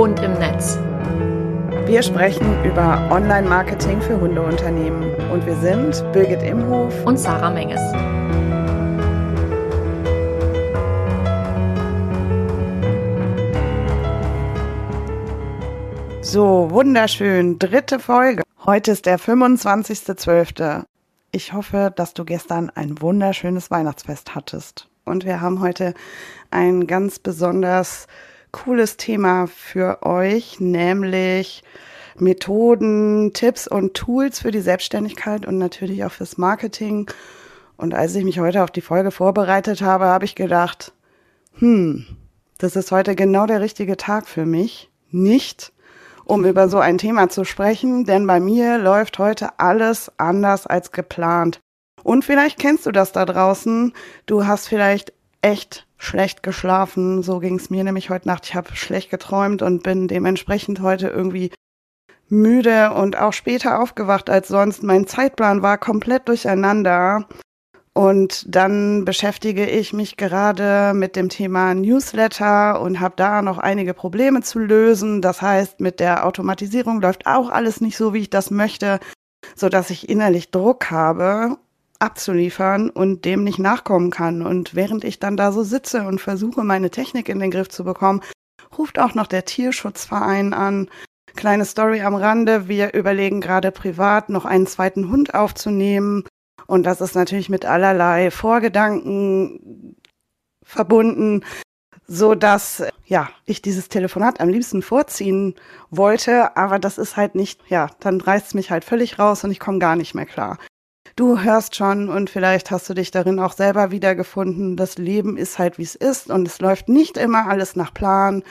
Hund im Netz. Wir sprechen über Online-Marketing für Hundeunternehmen und wir sind Birgit Imhof und Sarah Menges. So, wunderschön. Dritte Folge. Heute ist der 25.12. Ich hoffe, dass du gestern ein wunderschönes Weihnachtsfest hattest. Und wir haben heute ein ganz besonders cooles Thema für euch, nämlich Methoden, Tipps und Tools für die Selbstständigkeit und natürlich auch fürs Marketing. Und als ich mich heute auf die Folge vorbereitet habe, habe ich gedacht, hm, das ist heute genau der richtige Tag für mich. Nicht, um über so ein Thema zu sprechen, denn bei mir läuft heute alles anders als geplant. Und vielleicht kennst du das da draußen. Du hast vielleicht echt schlecht geschlafen. So ging es mir nämlich heute Nacht. Ich habe schlecht geträumt und bin dementsprechend heute irgendwie müde und auch später aufgewacht als sonst. Mein Zeitplan war komplett durcheinander. Und dann beschäftige ich mich gerade mit dem Thema Newsletter und habe da noch einige Probleme zu lösen. Das heißt, mit der Automatisierung läuft auch alles nicht so, wie ich das möchte, so dass ich innerlich Druck habe abzuliefern und dem nicht nachkommen kann. Und während ich dann da so sitze und versuche, meine Technik in den Griff zu bekommen, ruft auch noch der Tierschutzverein an. Kleine Story am Rande. Wir überlegen gerade privat noch einen zweiten Hund aufzunehmen. Und das ist natürlich mit allerlei Vorgedanken verbunden, so dass ja ich dieses Telefonat am liebsten vorziehen wollte, aber das ist halt nicht, ja, dann reißt es mich halt völlig raus und ich komme gar nicht mehr klar. Du hörst schon und vielleicht hast du dich darin auch selber wiedergefunden. Das Leben ist halt wie es ist und es läuft nicht immer alles nach Plan.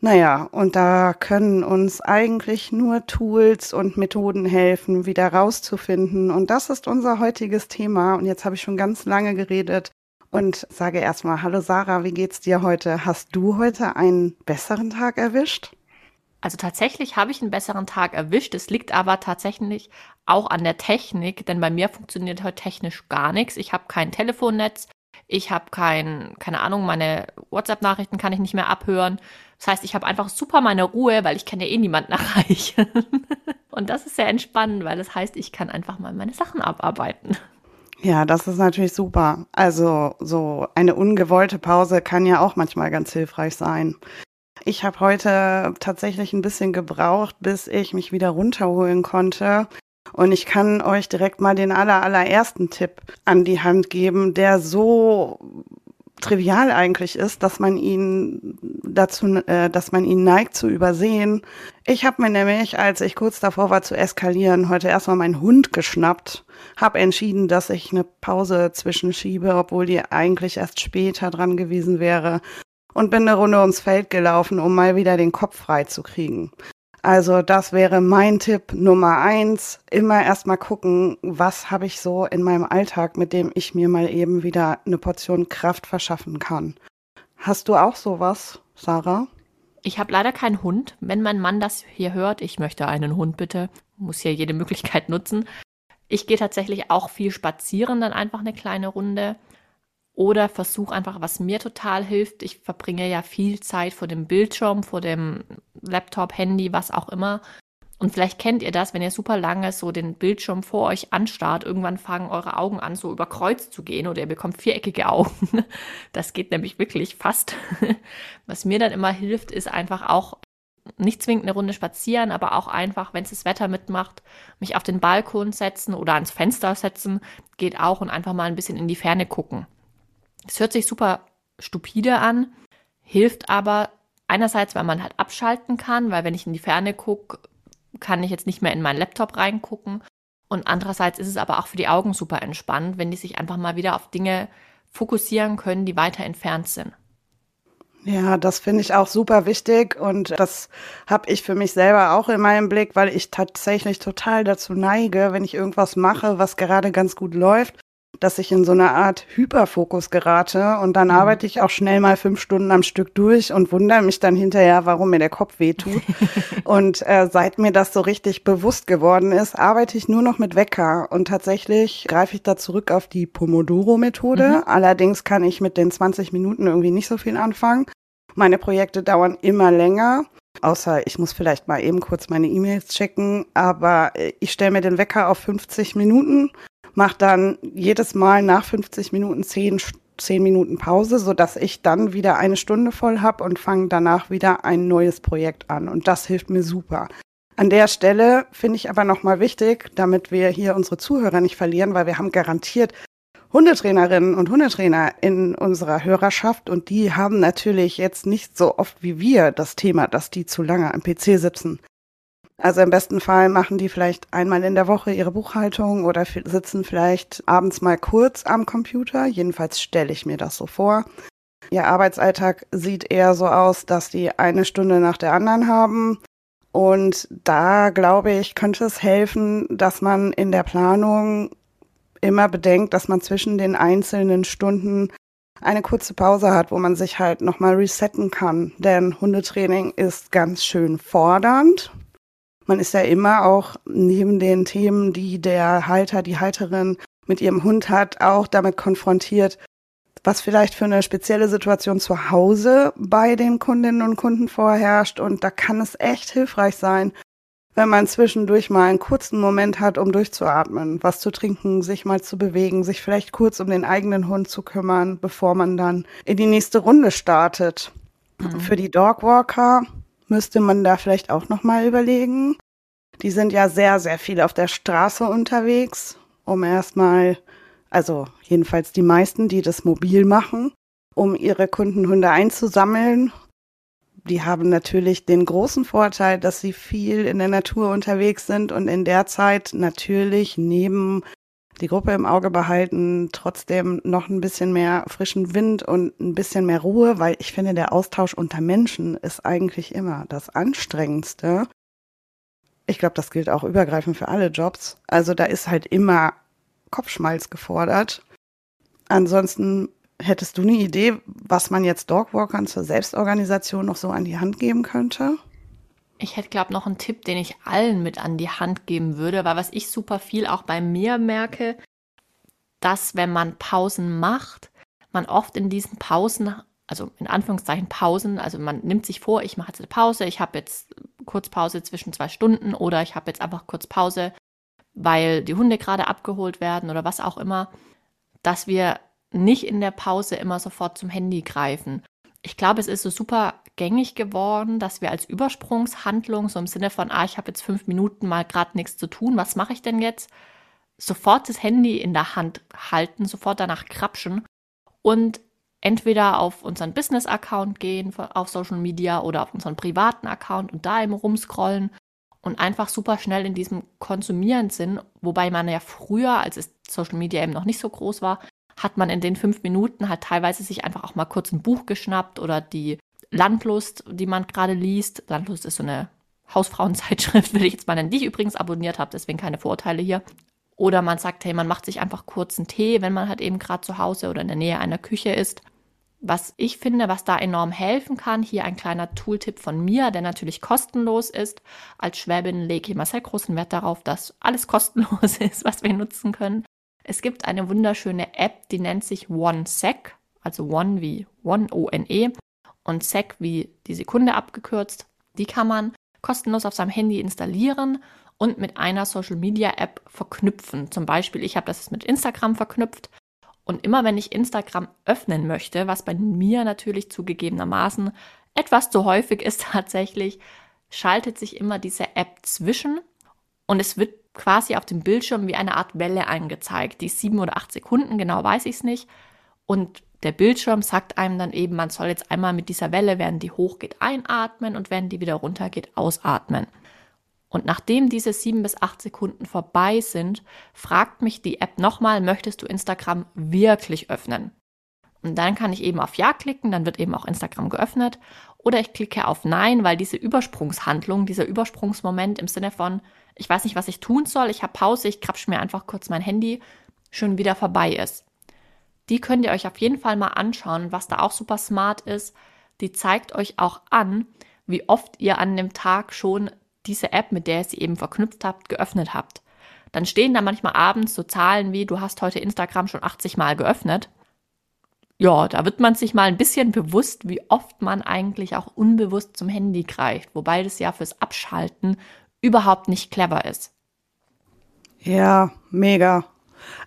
Naja, und da können uns eigentlich nur Tools und Methoden helfen, wieder rauszufinden. Und das ist unser heutiges Thema. Und jetzt habe ich schon ganz lange geredet und sage erstmal, hallo Sarah, wie geht's dir heute? Hast du heute einen besseren Tag erwischt? Also tatsächlich habe ich einen besseren Tag erwischt. Es liegt aber tatsächlich auch an der Technik, denn bei mir funktioniert heute technisch gar nichts. Ich habe kein Telefonnetz, ich habe kein, keine Ahnung, meine WhatsApp-Nachrichten kann ich nicht mehr abhören. Das heißt, ich habe einfach super meine Ruhe, weil ich kann ja eh niemanden erreichen. Und das ist sehr entspannend, weil das heißt, ich kann einfach mal meine Sachen abarbeiten. Ja, das ist natürlich super. Also so eine ungewollte Pause kann ja auch manchmal ganz hilfreich sein. Ich habe heute tatsächlich ein bisschen gebraucht, bis ich mich wieder runterholen konnte. Und ich kann euch direkt mal den aller, allerersten Tipp an die Hand geben, der so trivial eigentlich ist, dass man ihn dazu, äh, dass man ihn neigt zu übersehen. Ich habe mir nämlich, als ich kurz davor war zu eskalieren, heute erstmal meinen Hund geschnappt, habe entschieden, dass ich eine Pause zwischenschiebe, obwohl die eigentlich erst später dran gewesen wäre und bin eine Runde ums Feld gelaufen, um mal wieder den Kopf frei zu kriegen. Also das wäre mein Tipp Nummer eins. Immer erstmal gucken, was habe ich so in meinem Alltag, mit dem ich mir mal eben wieder eine Portion Kraft verschaffen kann. Hast du auch sowas, Sarah? Ich habe leider keinen Hund. Wenn mein Mann das hier hört, ich möchte einen Hund bitte, muss ja jede Möglichkeit nutzen. Ich gehe tatsächlich auch viel spazieren, dann einfach eine kleine Runde. Oder versuche einfach, was mir total hilft. Ich verbringe ja viel Zeit vor dem Bildschirm, vor dem Laptop, Handy, was auch immer. Und vielleicht kennt ihr das, wenn ihr super lange so den Bildschirm vor euch anstarrt, irgendwann fangen eure Augen an, so über Kreuz zu gehen oder ihr bekommt viereckige Augen. Das geht nämlich wirklich fast. Was mir dann immer hilft, ist einfach auch nicht zwingend eine Runde spazieren, aber auch einfach, wenn es das Wetter mitmacht, mich auf den Balkon setzen oder ans Fenster setzen, geht auch und einfach mal ein bisschen in die Ferne gucken. Es hört sich super stupide an, hilft aber einerseits, weil man halt abschalten kann, weil wenn ich in die Ferne gucke, kann ich jetzt nicht mehr in meinen Laptop reingucken. Und andererseits ist es aber auch für die Augen super entspannt, wenn die sich einfach mal wieder auf Dinge fokussieren können, die weiter entfernt sind. Ja, das finde ich auch super wichtig und das habe ich für mich selber auch in meinem Blick, weil ich tatsächlich total dazu neige, wenn ich irgendwas mache, was gerade ganz gut läuft, dass ich in so eine Art Hyperfokus gerate und dann mhm. arbeite ich auch schnell mal fünf Stunden am Stück durch und wundere mich dann hinterher, warum mir der Kopf wehtut. und äh, seit mir das so richtig bewusst geworden ist, arbeite ich nur noch mit Wecker und tatsächlich greife ich da zurück auf die Pomodoro-Methode. Mhm. Allerdings kann ich mit den 20 Minuten irgendwie nicht so viel anfangen. Meine Projekte dauern immer länger. Außer ich muss vielleicht mal eben kurz meine E-Mails checken. Aber äh, ich stelle mir den Wecker auf 50 Minuten, mache dann jedes Mal nach 50 Minuten 10, 10 Minuten Pause, sodass ich dann wieder eine Stunde voll habe und fange danach wieder ein neues Projekt an. Und das hilft mir super. An der Stelle finde ich aber nochmal wichtig, damit wir hier unsere Zuhörer nicht verlieren, weil wir haben garantiert Hundetrainerinnen und Hundetrainer in unserer Hörerschaft und die haben natürlich jetzt nicht so oft wie wir das Thema, dass die zu lange am PC sitzen. Also im besten Fall machen die vielleicht einmal in der Woche ihre Buchhaltung oder sitzen vielleicht abends mal kurz am Computer. Jedenfalls stelle ich mir das so vor. Ihr Arbeitsalltag sieht eher so aus, dass die eine Stunde nach der anderen haben. Und da glaube ich, könnte es helfen, dass man in der Planung immer bedenkt, dass man zwischen den einzelnen Stunden eine kurze Pause hat, wo man sich halt nochmal resetten kann. Denn Hundetraining ist ganz schön fordernd. Man ist ja immer auch neben den Themen, die der Halter, die Halterin mit ihrem Hund hat, auch damit konfrontiert, was vielleicht für eine spezielle Situation zu Hause bei den Kundinnen und Kunden vorherrscht. Und da kann es echt hilfreich sein, wenn man zwischendurch mal einen kurzen Moment hat, um durchzuatmen, was zu trinken, sich mal zu bewegen, sich vielleicht kurz um den eigenen Hund zu kümmern, bevor man dann in die nächste Runde startet. Mhm. Für die Dogwalker müsste man da vielleicht auch noch mal überlegen. Die sind ja sehr, sehr viel auf der Straße unterwegs, um erstmal, also jedenfalls die meisten, die das mobil machen, um ihre Kundenhunde einzusammeln die haben natürlich den großen Vorteil, dass sie viel in der Natur unterwegs sind und in der Zeit natürlich neben die Gruppe im Auge behalten, trotzdem noch ein bisschen mehr frischen Wind und ein bisschen mehr Ruhe, weil ich finde, der Austausch unter Menschen ist eigentlich immer das Anstrengendste. Ich glaube, das gilt auch übergreifend für alle Jobs. Also da ist halt immer Kopfschmalz gefordert. Ansonsten Hättest du eine Idee, was man jetzt Dogwalkern zur Selbstorganisation noch so an die Hand geben könnte? Ich hätte, glaube noch einen Tipp, den ich allen mit an die Hand geben würde, weil was ich super viel auch bei mir merke, dass wenn man Pausen macht, man oft in diesen Pausen, also in Anführungszeichen Pausen, also man nimmt sich vor, ich mache jetzt eine Pause, ich habe jetzt kurz Pause zwischen zwei Stunden oder ich habe jetzt einfach kurz Pause, weil die Hunde gerade abgeholt werden oder was auch immer, dass wir nicht in der Pause immer sofort zum Handy greifen. Ich glaube, es ist so super gängig geworden, dass wir als Übersprungshandlung, so im Sinne von, ah, ich habe jetzt fünf Minuten mal gerade nichts zu tun, was mache ich denn jetzt? Sofort das Handy in der Hand halten, sofort danach krapschen und entweder auf unseren Business-Account gehen, auf Social Media oder auf unseren privaten Account und da eben rumscrollen und einfach super schnell in diesem Konsumieren sind, wobei man ja früher, als es Social Media eben noch nicht so groß war, hat man in den fünf Minuten halt teilweise sich einfach auch mal kurz ein Buch geschnappt oder die Landlust, die man gerade liest. Landlust ist so eine Hausfrauenzeitschrift, will ich jetzt mal nennen, die ich übrigens abonniert habe, deswegen keine Vorurteile hier. Oder man sagt, hey, man macht sich einfach kurz einen Tee, wenn man halt eben gerade zu Hause oder in der Nähe einer Küche ist. Was ich finde, was da enorm helfen kann, hier ein kleiner Tooltip von mir, der natürlich kostenlos ist. Als Schwäbin lege ich immer sehr großen Wert darauf, dass alles kostenlos ist, was wir nutzen können. Es gibt eine wunderschöne App, die nennt sich OneSec, also One wie One O-N-E und Sec wie die Sekunde abgekürzt. Die kann man kostenlos auf seinem Handy installieren und mit einer Social Media App verknüpfen. Zum Beispiel, ich habe das mit Instagram verknüpft und immer wenn ich Instagram öffnen möchte, was bei mir natürlich zugegebenermaßen etwas zu häufig ist tatsächlich, schaltet sich immer diese App zwischen und es wird quasi auf dem Bildschirm wie eine Art Welle angezeigt. Die sieben oder acht Sekunden, genau weiß ich es nicht. Und der Bildschirm sagt einem dann eben, man soll jetzt einmal mit dieser Welle, während die hochgeht, einatmen und wenn die wieder runtergeht, ausatmen. Und nachdem diese sieben bis acht Sekunden vorbei sind, fragt mich die App nochmal, möchtest du Instagram wirklich öffnen? Und dann kann ich eben auf Ja klicken, dann wird eben auch Instagram geöffnet. Oder ich klicke auf Nein, weil diese Übersprungshandlung, dieser Übersprungsmoment im Sinne von, ich weiß nicht, was ich tun soll, ich habe Pause, ich krapsch mir einfach kurz mein Handy, schon wieder vorbei ist. Die könnt ihr euch auf jeden Fall mal anschauen, was da auch super smart ist. Die zeigt euch auch an, wie oft ihr an dem Tag schon diese App, mit der ihr sie eben verknüpft habt, geöffnet habt. Dann stehen da manchmal abends so Zahlen wie, du hast heute Instagram schon 80 Mal geöffnet. ja, da wird man sich mal ein bisschen bewusst, wie oft man eigentlich auch unbewusst zum Handy greift, wobei das ja fürs Abschalten überhaupt nicht clever ist. Ja, mega.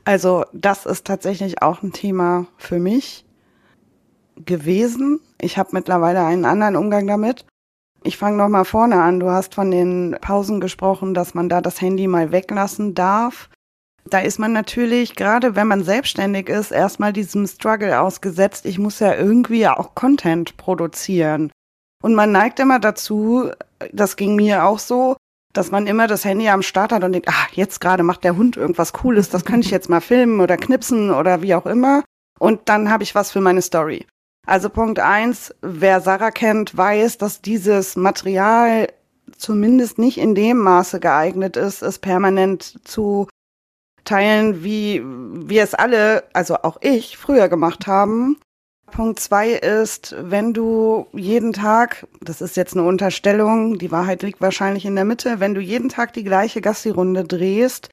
Also das ist tatsächlich auch ein Thema für mich gewesen. Ich habe mittlerweile einen anderen Umgang damit. Ich fange noch mal vorne an. Du hast von den Pausen gesprochen, dass man da das Handy mal weglassen darf. Da ist man natürlich, gerade wenn man selbstständig ist, erstmal diesem Struggle ausgesetzt. Ich muss ja irgendwie auch Content produzieren. Und man neigt immer dazu, das ging mir auch so, dass man immer das Handy am Start hat und denkt, ah, jetzt gerade macht der Hund irgendwas Cooles, das könnte ich jetzt mal filmen oder knipsen oder wie auch immer. Und dann habe ich was für meine Story. Also Punkt eins, wer Sarah kennt, weiß, dass dieses Material zumindest nicht in dem Maße geeignet ist, es permanent zu teilen, wie wir es alle, also auch ich, früher gemacht haben. Punkt zwei ist, wenn du jeden Tag, das ist jetzt eine Unterstellung, die Wahrheit liegt wahrscheinlich in der Mitte, wenn du jeden Tag die gleiche Gassi-Runde drehst,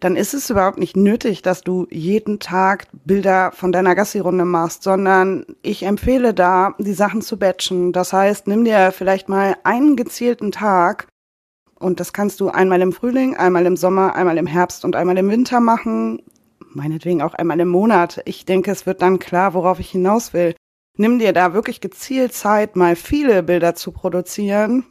dann ist es überhaupt nicht nötig, dass du jeden Tag Bilder von deiner Gassi-Runde machst, sondern ich empfehle da, die Sachen zu batchen. Das heißt, nimm dir vielleicht mal einen gezielten Tag und das kannst du einmal im Frühling, einmal im Sommer, einmal im Herbst und einmal im Winter machen meinetwegen auch einmal im Monat. Ich denke, es wird dann klar, worauf ich hinaus will. Nimm dir da wirklich gezielt Zeit, mal viele Bilder zu produzieren.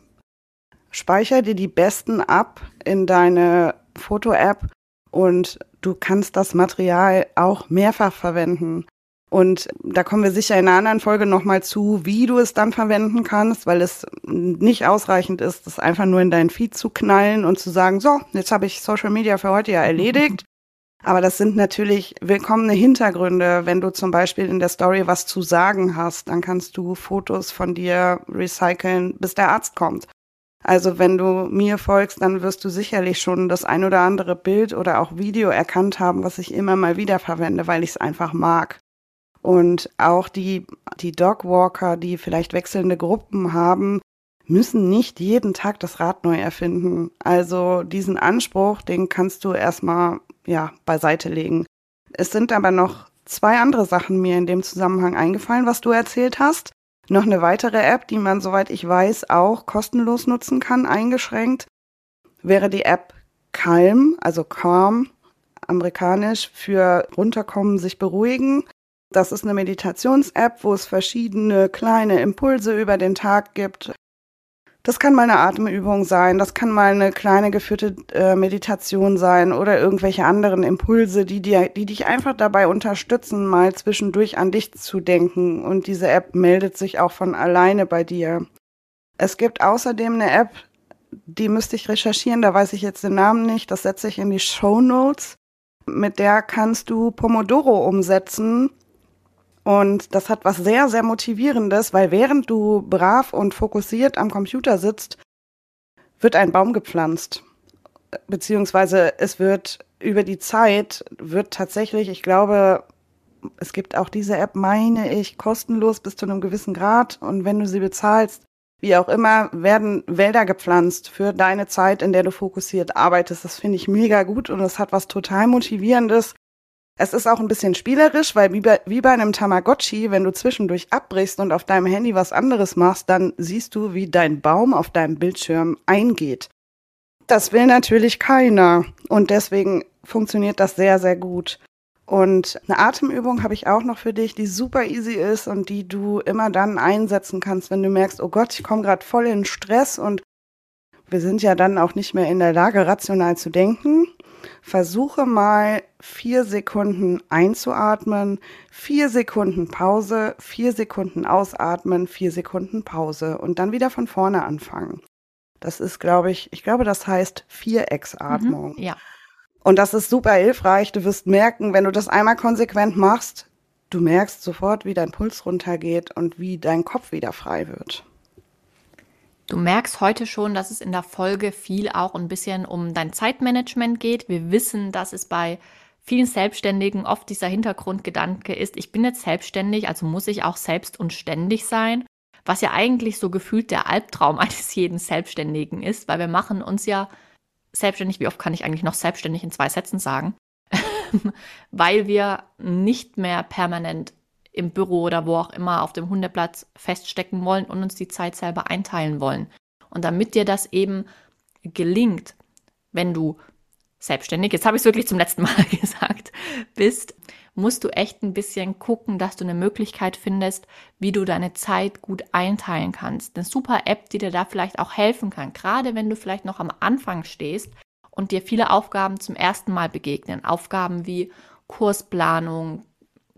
Speicher dir die besten ab in deine Foto-App und du kannst das Material auch mehrfach verwenden. Und da kommen wir sicher in einer anderen Folge nochmal zu, wie du es dann verwenden kannst, weil es nicht ausreichend ist, das einfach nur in deinen Feed zu knallen und zu sagen, so, jetzt habe ich Social Media für heute ja erledigt. Aber das sind natürlich willkommene Hintergründe. Wenn du zum Beispiel in der Story was zu sagen hast, dann kannst du Fotos von dir recyceln, bis der Arzt kommt. Also wenn du mir folgst, dann wirst du sicherlich schon das ein oder andere Bild oder auch Video erkannt haben, was ich immer mal wieder verwende, weil ich es einfach mag. Und auch die, die Dogwalker, die vielleicht wechselnde Gruppen haben, müssen nicht jeden Tag das Rad neu erfinden. Also diesen Anspruch, den kannst du erstmal ja, beiseite legen. Es sind aber noch zwei andere Sachen mir in dem Zusammenhang eingefallen, was du erzählt hast. Noch eine weitere App, die man, soweit ich weiß, auch kostenlos nutzen kann, eingeschränkt, wäre die App Calm, also Calm, amerikanisch für runterkommen, sich beruhigen. Das ist eine Meditations-App, wo es verschiedene kleine Impulse über den Tag gibt, das kann mal eine Atemübung sein, das kann mal eine kleine geführte äh, Meditation sein oder irgendwelche anderen Impulse, die dir, die dich einfach dabei unterstützen, mal zwischendurch an dich zu denken. Und diese App meldet sich auch von alleine bei dir. Es gibt außerdem eine App, die müsste ich recherchieren, da weiß ich jetzt den Namen nicht, das setze ich in die Show Notes. Mit der kannst du Pomodoro umsetzen und das hat was sehr, sehr Motivierendes, weil während du brav und fokussiert am Computer sitzt, wird ein Baum gepflanzt. Beziehungsweise es wird über die Zeit, wird tatsächlich, ich glaube, es gibt auch diese App, meine ich, kostenlos bis zu einem gewissen Grad. Und wenn du sie bezahlst, wie auch immer, werden Wälder gepflanzt für deine Zeit, in der du fokussiert arbeitest. Das finde ich mega gut und es hat was total Motivierendes. Es ist auch ein bisschen spielerisch, weil wie bei, wie bei einem Tamagotchi, wenn du zwischendurch abbrichst und auf deinem Handy was anderes machst, dann siehst du, wie dein Baum auf deinem Bildschirm eingeht. Das will natürlich keiner und deswegen funktioniert das sehr, sehr gut. Und eine Atemübung habe ich auch noch für dich, die super easy ist und die du immer dann einsetzen kannst, wenn du merkst, oh Gott, ich komme gerade voll in Stress und wir sind ja dann auch nicht mehr in der Lage, rational zu denken. Versuche mal vier Sekunden einzuatmen, vier Sekunden Pause, vier Sekunden ausatmen, vier Sekunden Pause und dann wieder von vorne anfangen. Das ist, glaube ich, ich glaube, das heißt Vierecksatmung. Mhm, ja. Und das ist super hilfreich. Du wirst merken, wenn du das einmal konsequent machst, du merkst sofort, wie dein Puls runtergeht und wie dein Kopf wieder frei wird. Du merkst heute schon, dass es in der Folge viel auch ein bisschen um dein Zeitmanagement geht. Wir wissen, dass es bei vielen Selbstständigen oft dieser Hintergrundgedanke ist, ich bin jetzt selbstständig, also muss ich auch selbst und ständig sein, was ja eigentlich so gefühlt der Albtraum eines jeden Selbstständigen ist, weil wir machen uns ja selbstständig, wie oft kann ich eigentlich noch selbstständig in zwei Sätzen sagen, weil wir nicht mehr permanent im Büro oder wo auch immer auf dem Hundeplatz feststecken wollen und uns die Zeit selber einteilen wollen. Und damit dir das eben gelingt, wenn du selbstständig, jetzt habe ich es wirklich zum letzten Mal gesagt, bist, musst du echt ein bisschen gucken, dass du eine Möglichkeit findest, wie du deine Zeit gut einteilen kannst. Eine super App, die dir da vielleicht auch helfen kann, gerade wenn du vielleicht noch am Anfang stehst und dir viele Aufgaben zum ersten Mal begegnen. Aufgaben wie Kursplanung,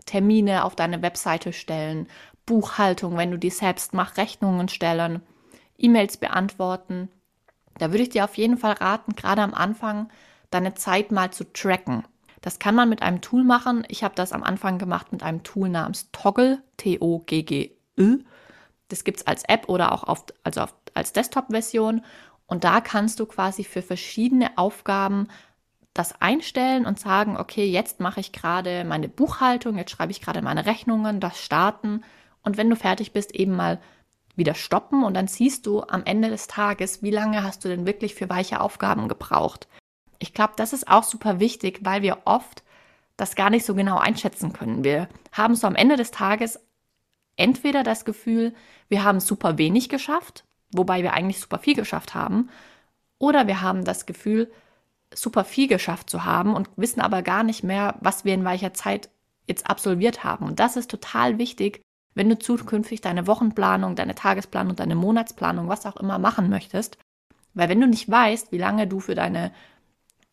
Termine auf deine Webseite stellen, Buchhaltung, wenn du die selbst machst, Rechnungen stellen, E-Mails beantworten. Da würde ich dir auf jeden Fall raten, gerade am Anfang deine Zeit mal zu tracken. Das kann man mit einem Tool machen. Ich habe das am Anfang gemacht mit einem Tool namens Toggle, T-O-G-G-Ö. Das gibt es als App oder auch auf, also auf, als Desktop-Version. Und da kannst du quasi für verschiedene Aufgaben das einstellen und sagen, okay, jetzt mache ich gerade meine Buchhaltung, jetzt schreibe ich gerade meine Rechnungen, das starten. Und wenn du fertig bist, eben mal wieder stoppen und dann siehst du am Ende des Tages, wie lange hast du denn wirklich für weiche Aufgaben gebraucht. Ich glaube, das ist auch super wichtig, weil wir oft das gar nicht so genau einschätzen können. Wir haben so am Ende des Tages entweder das Gefühl, wir haben super wenig geschafft, wobei wir eigentlich super viel geschafft haben, oder wir haben das Gefühl, super viel geschafft zu haben und wissen aber gar nicht mehr, was wir in welcher Zeit jetzt absolviert haben. Und das ist total wichtig, wenn du zukünftig deine Wochenplanung, deine Tagesplanung, deine Monatsplanung, was auch immer machen möchtest. Weil wenn du nicht weißt, wie lange du für deine,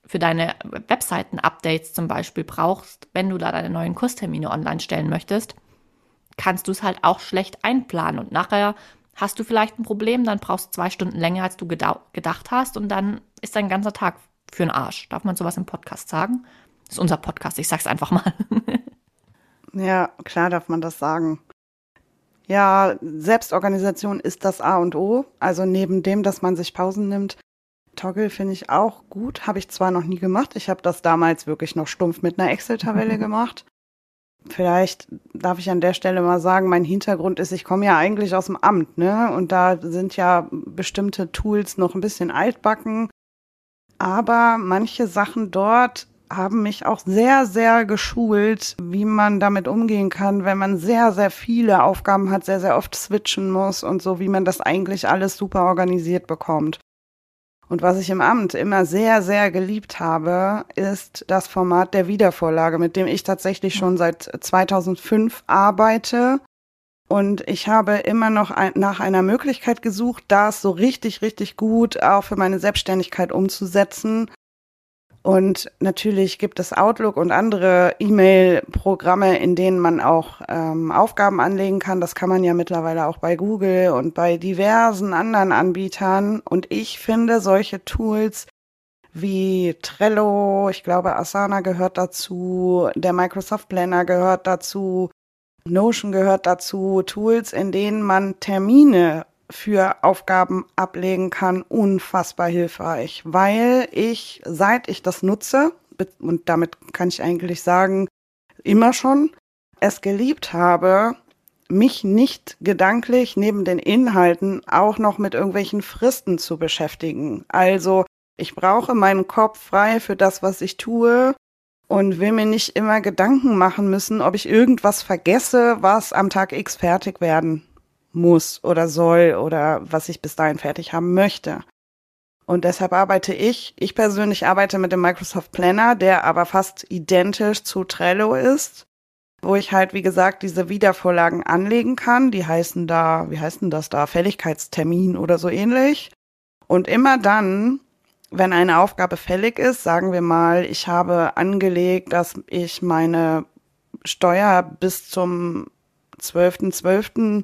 für deine Webseiten-Updates zum Beispiel brauchst, wenn du da deine neuen Kurstermine online stellen möchtest, kannst du es halt auch schlecht einplanen. Und nachher hast du vielleicht ein Problem, dann brauchst du zwei Stunden länger, als du gedacht hast und dann ist dein ganzer Tag für einen Arsch. Darf man sowas im Podcast sagen? Das ist unser Podcast, ich sag's einfach mal. ja, klar darf man das sagen. Ja, Selbstorganisation ist das A und O. Also neben dem, dass man sich Pausen nimmt. Toggle finde ich auch gut. Habe ich zwar noch nie gemacht. Ich habe das damals wirklich noch stumpf mit einer Excel-Tabelle gemacht. Vielleicht darf ich an der Stelle mal sagen, mein Hintergrund ist, ich komme ja eigentlich aus dem Amt, ne? Und da sind ja bestimmte Tools noch ein bisschen altbacken. Aber manche Sachen dort haben mich auch sehr, sehr geschult, wie man damit umgehen kann, wenn man sehr, sehr viele Aufgaben hat, sehr, sehr oft switchen muss und so, wie man das eigentlich alles super organisiert bekommt. Und was ich im Amt immer sehr, sehr geliebt habe, ist das Format der Wiedervorlage, mit dem ich tatsächlich schon seit 2005 arbeite und ich habe immer noch ein, nach einer Möglichkeit gesucht, das so richtig, richtig gut auch für meine Selbstständigkeit umzusetzen. Und natürlich gibt es Outlook und andere E-Mail-Programme, in denen man auch ähm, Aufgaben anlegen kann. Das kann man ja mittlerweile auch bei Google und bei diversen anderen Anbietern. Und ich finde solche Tools wie Trello, ich glaube Asana gehört dazu, der Microsoft Planner gehört dazu, Notion gehört dazu, Tools, in denen man Termine für Aufgaben ablegen kann, unfassbar hilfreich, weil ich, seit ich das nutze, und damit kann ich eigentlich sagen, immer schon, es geliebt habe, mich nicht gedanklich neben den Inhalten auch noch mit irgendwelchen Fristen zu beschäftigen. Also ich brauche meinen Kopf frei für das, was ich tue und will mir nicht immer Gedanken machen müssen, ob ich irgendwas vergesse, was am Tag X fertig werden muss oder soll oder was ich bis dahin fertig haben möchte. Und deshalb arbeite ich, ich persönlich arbeite mit dem Microsoft Planner, der aber fast identisch zu Trello ist, wo ich halt, wie gesagt, diese Wiedervorlagen anlegen kann. Die heißen da, wie heißen das da, Fälligkeitstermin oder so ähnlich. Und immer dann, wenn eine Aufgabe fällig ist, sagen wir mal, ich habe angelegt, dass ich meine Steuer bis zum 12.12. .12.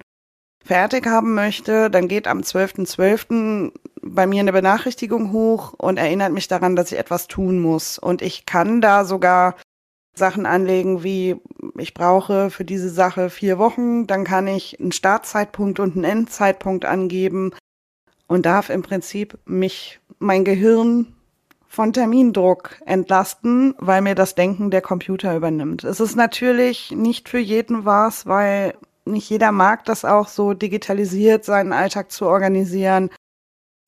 fertig haben möchte, dann geht am 12.12. .12. bei mir eine Benachrichtigung hoch und erinnert mich daran, dass ich etwas tun muss. Und ich kann da sogar Sachen anlegen, wie ich brauche für diese Sache vier Wochen, dann kann ich einen Startzeitpunkt und einen Endzeitpunkt angeben und darf im Prinzip mich mein Gehirn von Termindruck entlasten, weil mir das Denken der Computer übernimmt. Es ist natürlich nicht für jeden was, weil nicht jeder mag das auch so digitalisiert, seinen Alltag zu organisieren.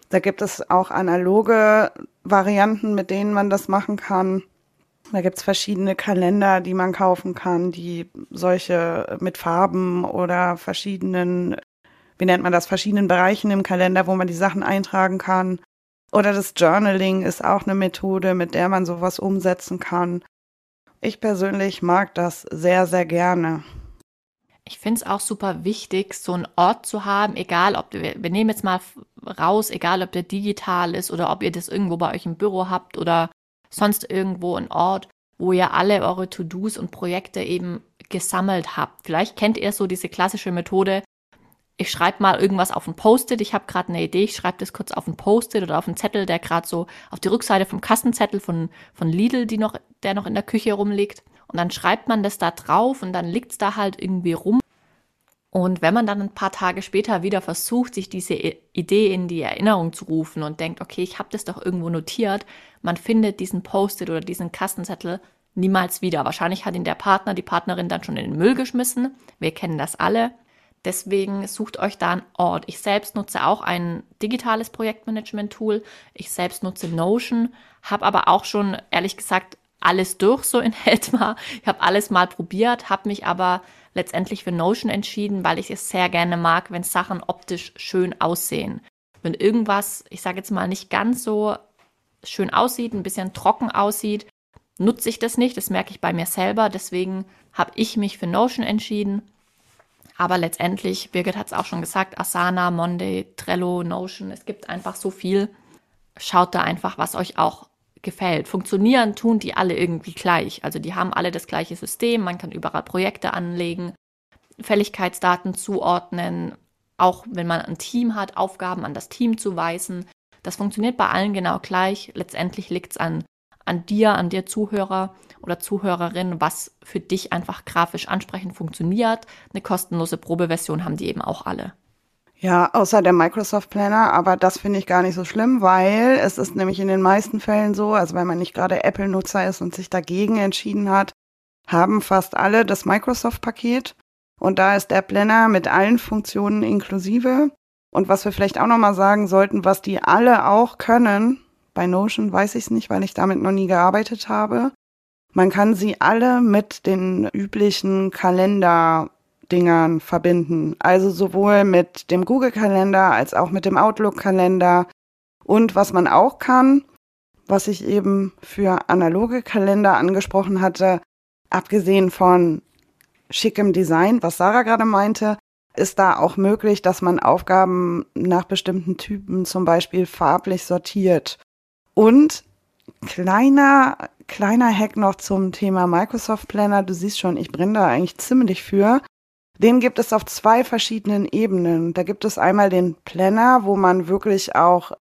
Da gibt es auch analoge Varianten, mit denen man das machen kann. Da gibt's verschiedene Kalender, die man kaufen kann, die solche mit Farben oder verschiedenen, wie nennt man das, verschiedenen Bereichen im Kalender, wo man die Sachen eintragen kann. Oder das Journaling ist auch eine Methode, mit der man sowas umsetzen kann. Ich persönlich mag das sehr, sehr gerne. Ich finde es auch super wichtig, so einen Ort zu haben, egal ob, wir, wir nehmen jetzt mal raus, egal ob der digital ist oder ob ihr das irgendwo bei euch im Büro habt oder sonst irgendwo ein Ort, wo ihr alle eure To-Dos und Projekte eben gesammelt habt. Vielleicht kennt ihr so diese klassische Methode, ich schreibe mal irgendwas auf ein Post-it, ich habe gerade eine Idee, ich schreibe das kurz auf ein Post-it oder auf einen Zettel, der gerade so auf die Rückseite vom Kassenzettel von, von Lidl, die noch, der noch in der Küche rumliegt. Und dann schreibt man das da drauf und dann liegt's da halt irgendwie rum. Und wenn man dann ein paar Tage später wieder versucht, sich diese Idee in die Erinnerung zu rufen und denkt, okay, ich habe das doch irgendwo notiert, man findet diesen Post-it oder diesen Kassenzettel niemals wieder. Wahrscheinlich hat ihn der Partner, die Partnerin dann schon in den Müll geschmissen. Wir kennen das alle. Deswegen sucht euch da einen Ort. Ich selbst nutze auch ein digitales Projektmanagement-Tool. Ich selbst nutze Notion, habe aber auch schon, ehrlich gesagt, alles durch so in etwa. Ich habe alles mal probiert, habe mich aber letztendlich für Notion entschieden, weil ich es sehr gerne mag, wenn Sachen optisch schön aussehen. Wenn irgendwas, ich sage jetzt mal, nicht ganz so schön aussieht, ein bisschen trocken aussieht, nutze ich das nicht. Das merke ich bei mir selber. Deswegen habe ich mich für Notion entschieden. Aber letztendlich, Birgit hat es auch schon gesagt, Asana, Monday, Trello, Notion, es gibt einfach so viel. Schaut da einfach, was euch auch gefällt. Funktionieren tun die alle irgendwie gleich. Also die haben alle das gleiche System, man kann überall Projekte anlegen, Fälligkeitsdaten zuordnen, auch wenn man ein Team hat, Aufgaben an das Team zuweisen. Das funktioniert bei allen genau gleich. Letztendlich liegt es an, an dir, an dir Zuhörer oder Zuhörerin, was für dich einfach grafisch ansprechend funktioniert. Eine kostenlose Probeversion haben die eben auch alle. Ja, außer der Microsoft Planner, aber das finde ich gar nicht so schlimm, weil es ist nämlich in den meisten Fällen so, also wenn man nicht gerade Apple-Nutzer ist und sich dagegen entschieden hat, haben fast alle das Microsoft-Paket und da ist der Planner mit allen Funktionen inklusive. Und was wir vielleicht auch nochmal sagen sollten, was die alle auch können, bei Notion weiß ich es nicht, weil ich damit noch nie gearbeitet habe. Man kann sie alle mit den üblichen Kalender Dingern verbinden. Also sowohl mit dem Google-Kalender als auch mit dem Outlook-Kalender. Und was man auch kann, was ich eben für analoge Kalender angesprochen hatte, abgesehen von schickem Design, was Sarah gerade meinte, ist da auch möglich, dass man Aufgaben nach bestimmten Typen zum Beispiel farblich sortiert. Und kleiner, kleiner Hack noch zum Thema Microsoft Planner. Du siehst schon, ich brenne da eigentlich ziemlich für. Den gibt es auf zwei verschiedenen Ebenen. Da gibt es einmal den Planner, wo man wirklich auch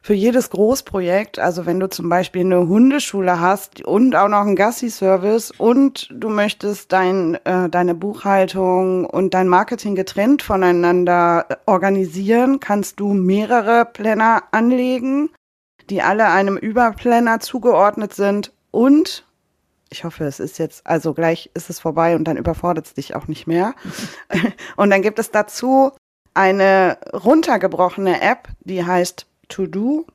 für jedes Großprojekt, also wenn du zum Beispiel eine Hundeschule hast und auch noch einen Gassi-Service und du möchtest dein, äh, deine Buchhaltung und dein Marketing getrennt voneinander organisieren, kannst du mehrere Planner anlegen, die alle einem Überplanner zugeordnet sind und ich hoffe, es ist jetzt, also gleich ist es vorbei und dann überfordert es dich auch nicht mehr. und dann gibt es dazu eine runtergebrochene App, die heißt To Do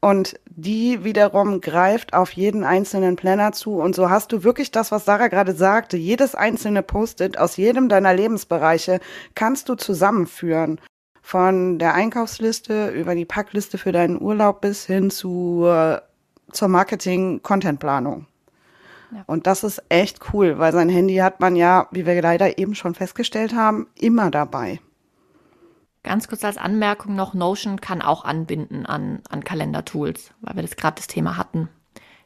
und die wiederum greift auf jeden einzelnen Planner zu und so hast du wirklich das, was Sarah gerade sagte, jedes einzelne Post-it aus jedem deiner Lebensbereiche kannst du zusammenführen. Von der Einkaufsliste über die Packliste für deinen Urlaub bis hin zu, zur Marketing-Content-Planung. Und das ist echt cool, weil sein Handy hat man ja, wie wir leider eben schon festgestellt haben, immer dabei. Ganz kurz als Anmerkung noch, Notion kann auch anbinden an, an Kalendertools, weil wir das gerade das Thema hatten.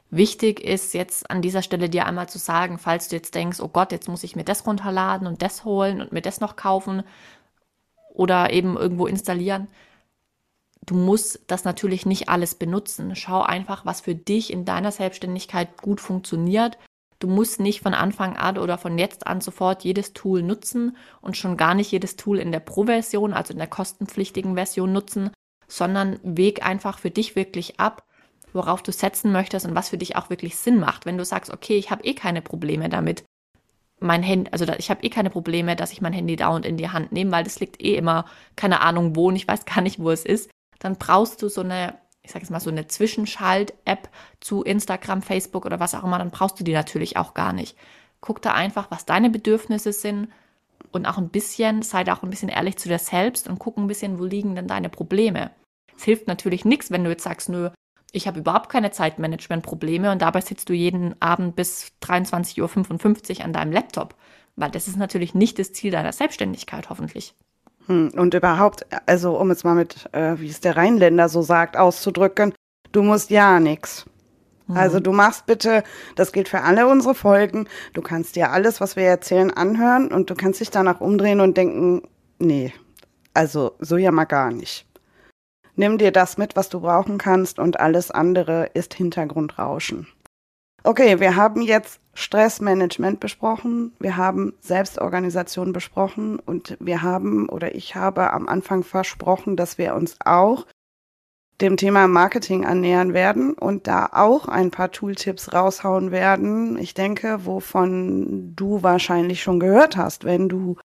Wichtig ist jetzt an dieser Stelle dir einmal zu sagen, falls du jetzt denkst, oh Gott, jetzt muss ich mir das runterladen und das holen und mir das noch kaufen oder eben irgendwo installieren. Du musst das natürlich nicht alles benutzen. Schau einfach, was für dich in deiner Selbstständigkeit gut funktioniert. Du musst nicht von Anfang an oder von jetzt an sofort jedes Tool nutzen und schon gar nicht jedes Tool in der Pro-Version, also in der kostenpflichtigen Version nutzen, sondern weg einfach für dich wirklich ab, worauf du setzen möchtest und was für dich auch wirklich Sinn macht. Wenn du sagst, okay, ich habe eh keine Probleme damit, mein Handy, also ich habe eh keine Probleme, dass ich mein Handy dauernd in die Hand nehme, weil das liegt eh immer, keine Ahnung wo und ich weiß gar nicht, wo es ist, dann brauchst du so eine ich sage jetzt mal so eine Zwischenschalt-App zu Instagram, Facebook oder was auch immer, dann brauchst du die natürlich auch gar nicht. Guck da einfach, was deine Bedürfnisse sind und auch ein bisschen, sei da auch ein bisschen ehrlich zu dir selbst und guck ein bisschen, wo liegen denn deine Probleme. Es hilft natürlich nichts, wenn du jetzt sagst, nö, ich habe überhaupt keine Zeitmanagement-Probleme und dabei sitzt du jeden Abend bis 23.55 Uhr an deinem Laptop. Weil das ist natürlich nicht das Ziel deiner Selbstständigkeit, hoffentlich. Hm, und überhaupt, also um es mal mit, äh, wie es der Rheinländer so sagt, auszudrücken, du musst ja nichts. Mhm. Also du machst bitte, das gilt für alle unsere Folgen, du kannst dir alles, was wir erzählen, anhören und du kannst dich danach umdrehen und denken, nee, also so ja mal gar nicht. Nimm dir das mit, was du brauchen kannst und alles andere ist Hintergrundrauschen. Okay, wir haben jetzt Stressmanagement besprochen, wir haben Selbstorganisation besprochen und wir haben oder ich habe am Anfang versprochen, dass wir uns auch dem Thema Marketing annähern werden und da auch ein paar Tooltips raushauen werden. Ich denke, wovon du wahrscheinlich schon gehört hast, wenn du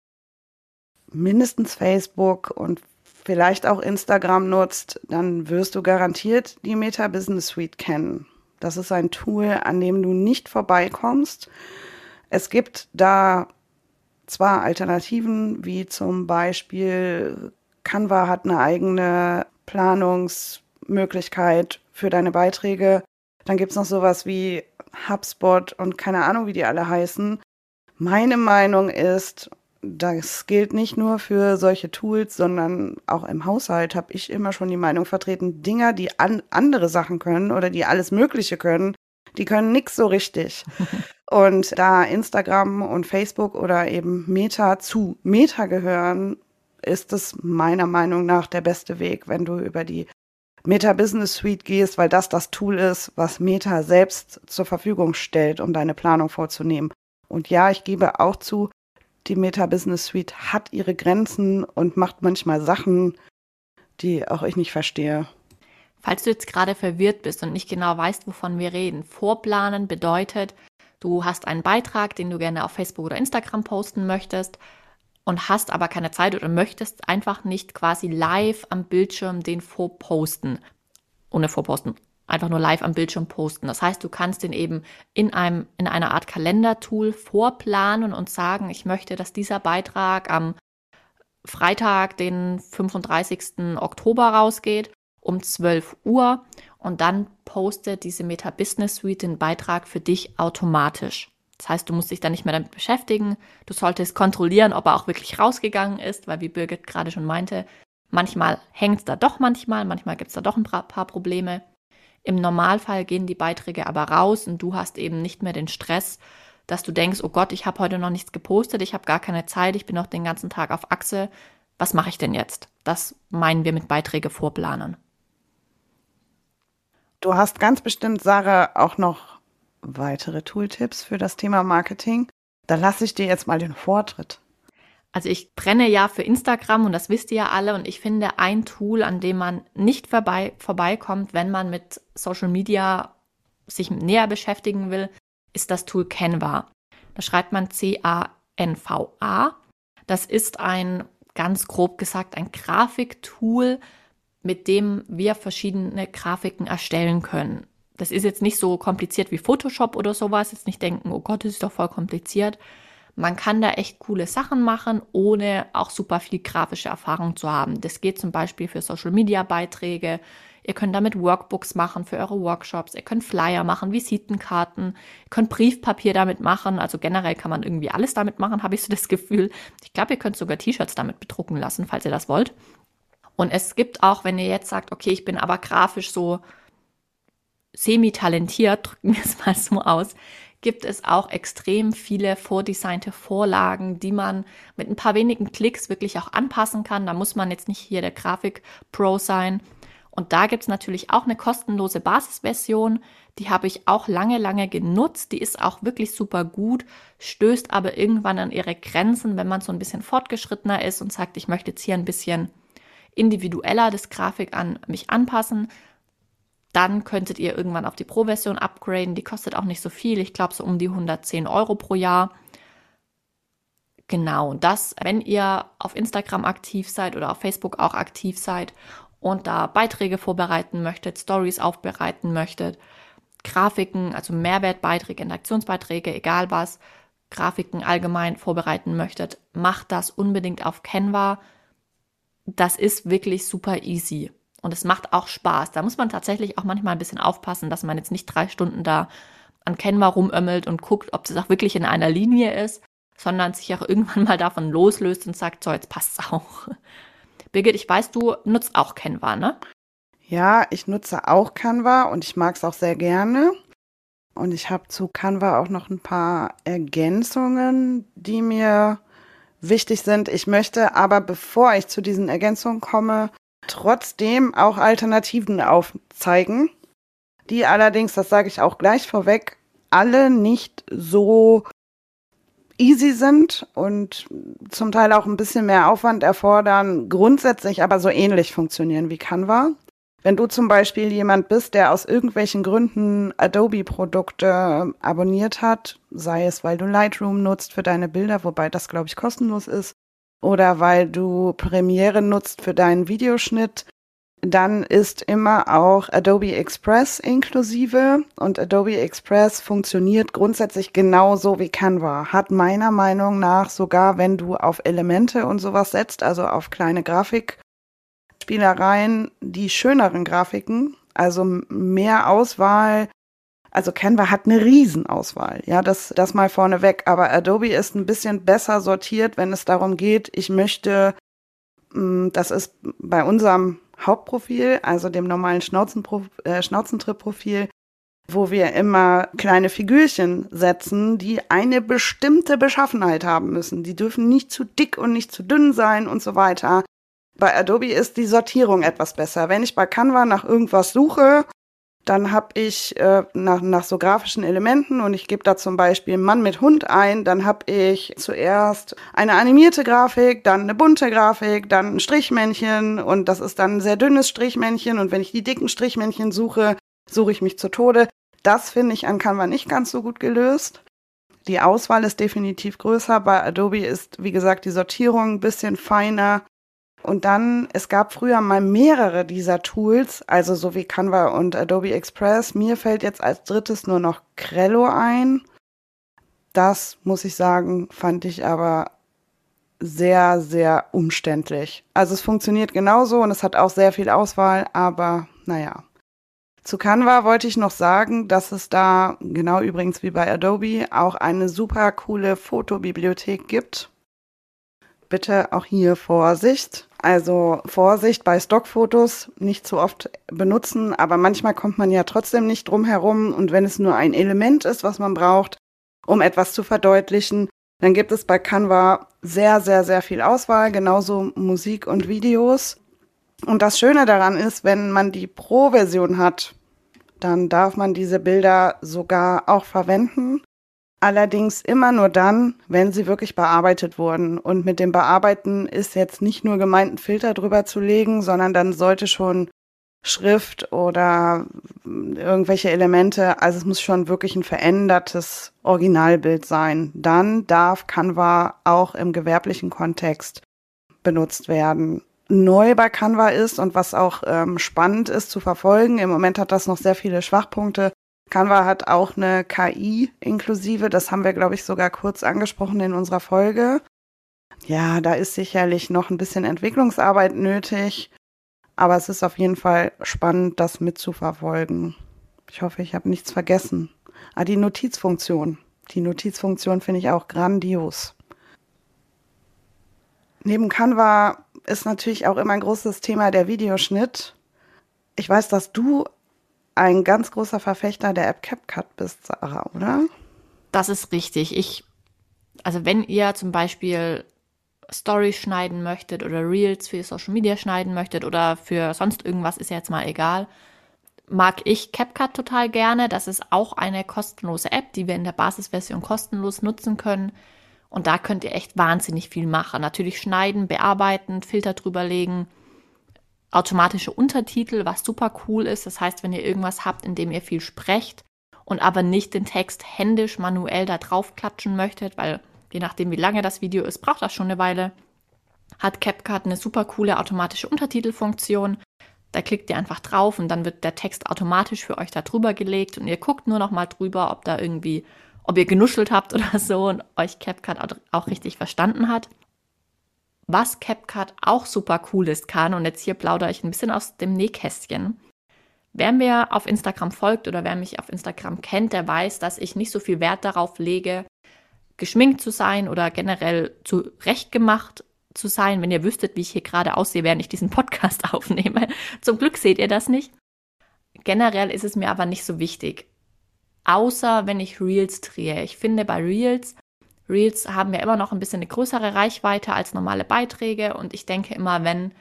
mindestens Facebook und vielleicht auch Instagram nutzt, dann wirst du garantiert die Meta Business Suite kennen. Das ist ein Tool, an dem du nicht vorbeikommst. Es gibt da zwar Alternativen, wie zum Beispiel Canva hat eine eigene Planungsmöglichkeit für deine Beiträge. Dann gibt es noch sowas wie HubSpot und keine Ahnung, wie die alle heißen. Meine Meinung ist, das gilt nicht nur für solche Tools, sondern auch im Haushalt habe ich immer schon die Meinung vertreten, Dinger, die an andere Sachen können oder die alles Mögliche können, die können nix so richtig. und da Instagram und Facebook oder eben Meta zu Meta gehören, ist es meiner Meinung nach der beste Weg, wenn du über die Meta Business Suite gehst, weil das das Tool ist, was Meta selbst zur Verfügung stellt, um deine Planung vorzunehmen. Und ja, ich gebe auch zu, die Meta Business Suite hat ihre Grenzen und macht manchmal Sachen, die auch ich nicht verstehe. Falls du jetzt gerade verwirrt bist und nicht genau weißt, wovon wir reden, vorplanen bedeutet, du hast einen Beitrag, den du gerne auf Facebook oder Instagram posten möchtest und hast aber keine Zeit oder möchtest einfach nicht quasi live am Bildschirm den vorposten. Ohne vorposten, einfach nur live am Bildschirm posten. Das heißt, du kannst den eben in einem, in einer Art Kalendertool vorplanen und sagen, ich möchte, dass dieser Beitrag am Freitag, den 35. Oktober rausgeht, um 12 Uhr und dann postet diese Meta Business Suite den Beitrag für dich automatisch. Das heißt, du musst dich da nicht mehr damit beschäftigen. Du solltest kontrollieren, ob er auch wirklich rausgegangen ist, weil wie Birgit gerade schon meinte, manchmal hängt es da doch manchmal, manchmal gibt es da doch ein paar Probleme. Im Normalfall gehen die Beiträge aber raus und du hast eben nicht mehr den Stress, dass du denkst, oh Gott, ich habe heute noch nichts gepostet, ich habe gar keine Zeit, ich bin noch den ganzen Tag auf Achse. Was mache ich denn jetzt? Das meinen wir mit Beiträge vorplanen. Du hast ganz bestimmt, Sarah, auch noch weitere Tooltips für das Thema Marketing. Da lasse ich dir jetzt mal den Vortritt. Also ich brenne ja für Instagram und das wisst ihr ja alle und ich finde ein Tool, an dem man nicht vorbei, vorbeikommt, wenn man mit Social Media sich näher beschäftigen will, ist das Tool Canva. Da schreibt man C-A-N-V-A. Das ist ein, ganz grob gesagt, ein Grafiktool, mit dem wir verschiedene Grafiken erstellen können. Das ist jetzt nicht so kompliziert wie Photoshop oder sowas. Jetzt nicht denken, oh Gott, das ist doch voll kompliziert. Man kann da echt coole Sachen machen, ohne auch super viel grafische Erfahrung zu haben. Das geht zum Beispiel für Social Media Beiträge. Ihr könnt damit Workbooks machen für eure Workshops. Ihr könnt Flyer machen, Visitenkarten. Ihr könnt Briefpapier damit machen. Also generell kann man irgendwie alles damit machen, habe ich so das Gefühl. Ich glaube, ihr könnt sogar T-Shirts damit bedrucken lassen, falls ihr das wollt. Und es gibt auch, wenn ihr jetzt sagt, okay, ich bin aber grafisch so semi-talentiert, drücken wir es mal so aus, gibt es auch extrem viele vordesignte Vorlagen, die man mit ein paar wenigen Klicks wirklich auch anpassen kann. Da muss man jetzt nicht hier der Grafik-Pro sein. Und da gibt es natürlich auch eine kostenlose Basisversion. Die habe ich auch lange, lange genutzt. Die ist auch wirklich super gut, stößt aber irgendwann an ihre Grenzen, wenn man so ein bisschen fortgeschrittener ist und sagt, ich möchte jetzt hier ein bisschen individueller das Grafik an mich anpassen dann könntet ihr irgendwann auf die Pro-Version upgraden. Die kostet auch nicht so viel. Ich glaube so um die 110 Euro pro Jahr. Genau, das, wenn ihr auf Instagram aktiv seid oder auf Facebook auch aktiv seid und da Beiträge vorbereiten möchtet, Stories aufbereiten möchtet, Grafiken, also Mehrwertbeiträge, Interaktionsbeiträge, egal was, Grafiken allgemein vorbereiten möchtet, macht das unbedingt auf Canva. Das ist wirklich super easy. Und es macht auch Spaß. Da muss man tatsächlich auch manchmal ein bisschen aufpassen, dass man jetzt nicht drei Stunden da an Canva rumömmelt und guckt, ob das auch wirklich in einer Linie ist, sondern sich auch irgendwann mal davon loslöst und sagt, so, jetzt passt's auch. Birgit, ich weiß, du nutzt auch Canva, ne? Ja, ich nutze auch Canva und ich mag es auch sehr gerne. Und ich habe zu Canva auch noch ein paar Ergänzungen, die mir wichtig sind. Ich möchte aber, bevor ich zu diesen Ergänzungen komme, trotzdem auch Alternativen aufzeigen, die allerdings, das sage ich auch gleich vorweg, alle nicht so easy sind und zum Teil auch ein bisschen mehr Aufwand erfordern, grundsätzlich aber so ähnlich funktionieren wie Canva. Wenn du zum Beispiel jemand bist, der aus irgendwelchen Gründen Adobe-Produkte abonniert hat, sei es, weil du Lightroom nutzt für deine Bilder, wobei das, glaube ich, kostenlos ist, oder weil du Premiere nutzt für deinen Videoschnitt, dann ist immer auch Adobe Express inklusive und Adobe Express funktioniert grundsätzlich genauso wie Canva. Hat meiner Meinung nach sogar, wenn du auf Elemente und sowas setzt, also auf kleine Grafikspielereien, die schöneren Grafiken, also mehr Auswahl. Also Canva hat eine Riesenauswahl, ja, das, das mal vorneweg. Aber Adobe ist ein bisschen besser sortiert, wenn es darum geht, ich möchte, mm, das ist bei unserem Hauptprofil, also dem normalen äh, Schnauzentrip-Profil, wo wir immer kleine Figürchen setzen, die eine bestimmte Beschaffenheit haben müssen. Die dürfen nicht zu dick und nicht zu dünn sein und so weiter. Bei Adobe ist die Sortierung etwas besser. Wenn ich bei Canva nach irgendwas suche, dann habe ich äh, nach, nach so grafischen Elementen und ich gebe da zum Beispiel Mann mit Hund ein. Dann habe ich zuerst eine animierte Grafik, dann eine bunte Grafik, dann ein Strichmännchen und das ist dann ein sehr dünnes Strichmännchen. Und wenn ich die dicken Strichmännchen suche, suche ich mich zu Tode. Das finde ich an Canva nicht ganz so gut gelöst. Die Auswahl ist definitiv größer. Bei Adobe ist, wie gesagt, die Sortierung ein bisschen feiner. Und dann, es gab früher mal mehrere dieser Tools, also so wie Canva und Adobe Express. Mir fällt jetzt als drittes nur noch Crello ein. Das, muss ich sagen, fand ich aber sehr, sehr umständlich. Also es funktioniert genauso und es hat auch sehr viel Auswahl, aber naja. Zu Canva wollte ich noch sagen, dass es da, genau übrigens wie bei Adobe, auch eine super coole Fotobibliothek gibt. Bitte auch hier Vorsicht. Also Vorsicht bei Stockfotos nicht zu oft benutzen, aber manchmal kommt man ja trotzdem nicht drum herum und wenn es nur ein Element ist, was man braucht, um etwas zu verdeutlichen, dann gibt es bei Canva sehr, sehr, sehr viel Auswahl, genauso Musik und Videos. Und das Schöne daran ist, wenn man die Pro-Version hat, dann darf man diese Bilder sogar auch verwenden. Allerdings immer nur dann, wenn sie wirklich bearbeitet wurden. Und mit dem Bearbeiten ist jetzt nicht nur gemeint, einen Filter drüber zu legen, sondern dann sollte schon Schrift oder irgendwelche Elemente, also es muss schon wirklich ein verändertes Originalbild sein. Dann darf Canva auch im gewerblichen Kontext benutzt werden. Neu bei Canva ist und was auch ähm, spannend ist zu verfolgen, im Moment hat das noch sehr viele Schwachpunkte, Canva hat auch eine KI inklusive. Das haben wir, glaube ich, sogar kurz angesprochen in unserer Folge. Ja, da ist sicherlich noch ein bisschen Entwicklungsarbeit nötig. Aber es ist auf jeden Fall spannend, das mitzuverfolgen. Ich hoffe, ich habe nichts vergessen. Ah, die Notizfunktion. Die Notizfunktion finde ich auch grandios. Neben Canva ist natürlich auch immer ein großes Thema der Videoschnitt. Ich weiß, dass du ein ganz großer Verfechter der App CapCut bist, Sarah, oder? Das ist richtig. Ich, also wenn ihr zum Beispiel Stories schneiden möchtet oder Reels für Social Media schneiden möchtet oder für sonst irgendwas, ist ja jetzt mal egal, mag ich CapCut total gerne. Das ist auch eine kostenlose App, die wir in der Basisversion kostenlos nutzen können. Und da könnt ihr echt wahnsinnig viel machen. Natürlich schneiden, bearbeiten, Filter drüberlegen, automatische Untertitel, was super cool ist. Das heißt, wenn ihr irgendwas habt, in dem ihr viel sprecht und aber nicht den Text händisch manuell da drauf klatschen möchtet, weil je nachdem, wie lange das Video ist, braucht das schon eine Weile, hat CapCut eine super coole automatische Untertitelfunktion. Da klickt ihr einfach drauf und dann wird der Text automatisch für euch da drüber gelegt und ihr guckt nur noch mal drüber, ob da irgendwie, ob ihr genuschelt habt oder so und euch CapCut auch richtig verstanden hat. Was CapCut auch super cool ist kann, und jetzt hier plaudere ich ein bisschen aus dem Nähkästchen. Wer mir auf Instagram folgt oder wer mich auf Instagram kennt, der weiß, dass ich nicht so viel Wert darauf lege, geschminkt zu sein oder generell zurechtgemacht zu sein, wenn ihr wüsstet, wie ich hier gerade aussehe, während ich diesen Podcast aufnehme. Zum Glück seht ihr das nicht. Generell ist es mir aber nicht so wichtig. Außer wenn ich Reels drehe. Ich finde bei Reels, Reels haben ja immer noch ein bisschen eine größere Reichweite als normale Beiträge und ich denke immer, wenn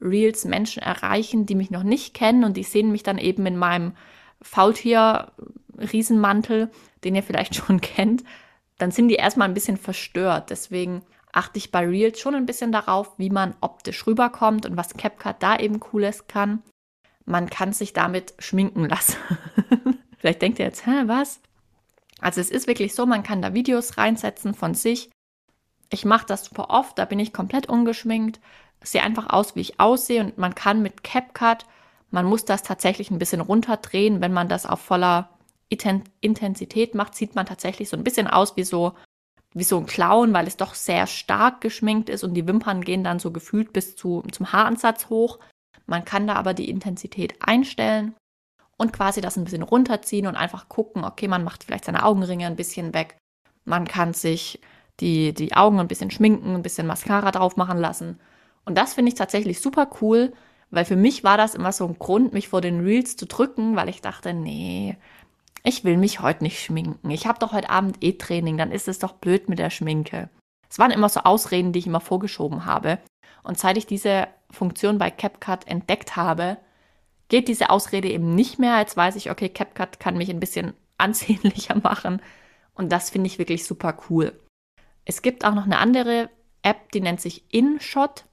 Reels Menschen erreichen, die mich noch nicht kennen und die sehen mich dann eben in meinem Faultier-Riesenmantel, den ihr vielleicht schon kennt, dann sind die erstmal ein bisschen verstört. Deswegen achte ich bei Reels schon ein bisschen darauf, wie man optisch rüberkommt und was CapCut da eben cooles kann. Man kann sich damit schminken lassen. Vielleicht denkt ihr jetzt, hä, was? Also es ist wirklich so, man kann da Videos reinsetzen von sich. Ich mache das super oft, da bin ich komplett ungeschminkt, sehe einfach aus, wie ich aussehe und man kann mit CapCut, man muss das tatsächlich ein bisschen runterdrehen, wenn man das auf voller Intensität macht, sieht man tatsächlich so ein bisschen aus wie so wie so ein Clown, weil es doch sehr stark geschminkt ist und die Wimpern gehen dann so gefühlt bis zu, zum Haaransatz hoch. Man kann da aber die Intensität einstellen und quasi das ein bisschen runterziehen und einfach gucken, okay, man macht vielleicht seine Augenringe ein bisschen weg. Man kann sich die, die Augen ein bisschen schminken, ein bisschen Mascara drauf machen lassen. Und das finde ich tatsächlich super cool, weil für mich war das immer so ein Grund, mich vor den Reels zu drücken, weil ich dachte, nee, ich will mich heute nicht schminken. Ich habe doch heute Abend eh Training, dann ist es doch blöd mit der Schminke. Es waren immer so Ausreden, die ich immer vorgeschoben habe. Und seit ich diese Funktion bei CapCut entdeckt habe, geht diese Ausrede eben nicht mehr. Jetzt weiß ich, okay, CapCut kann mich ein bisschen ansehnlicher machen. Und das finde ich wirklich super cool. Es gibt auch noch eine andere App, die nennt sich InShot.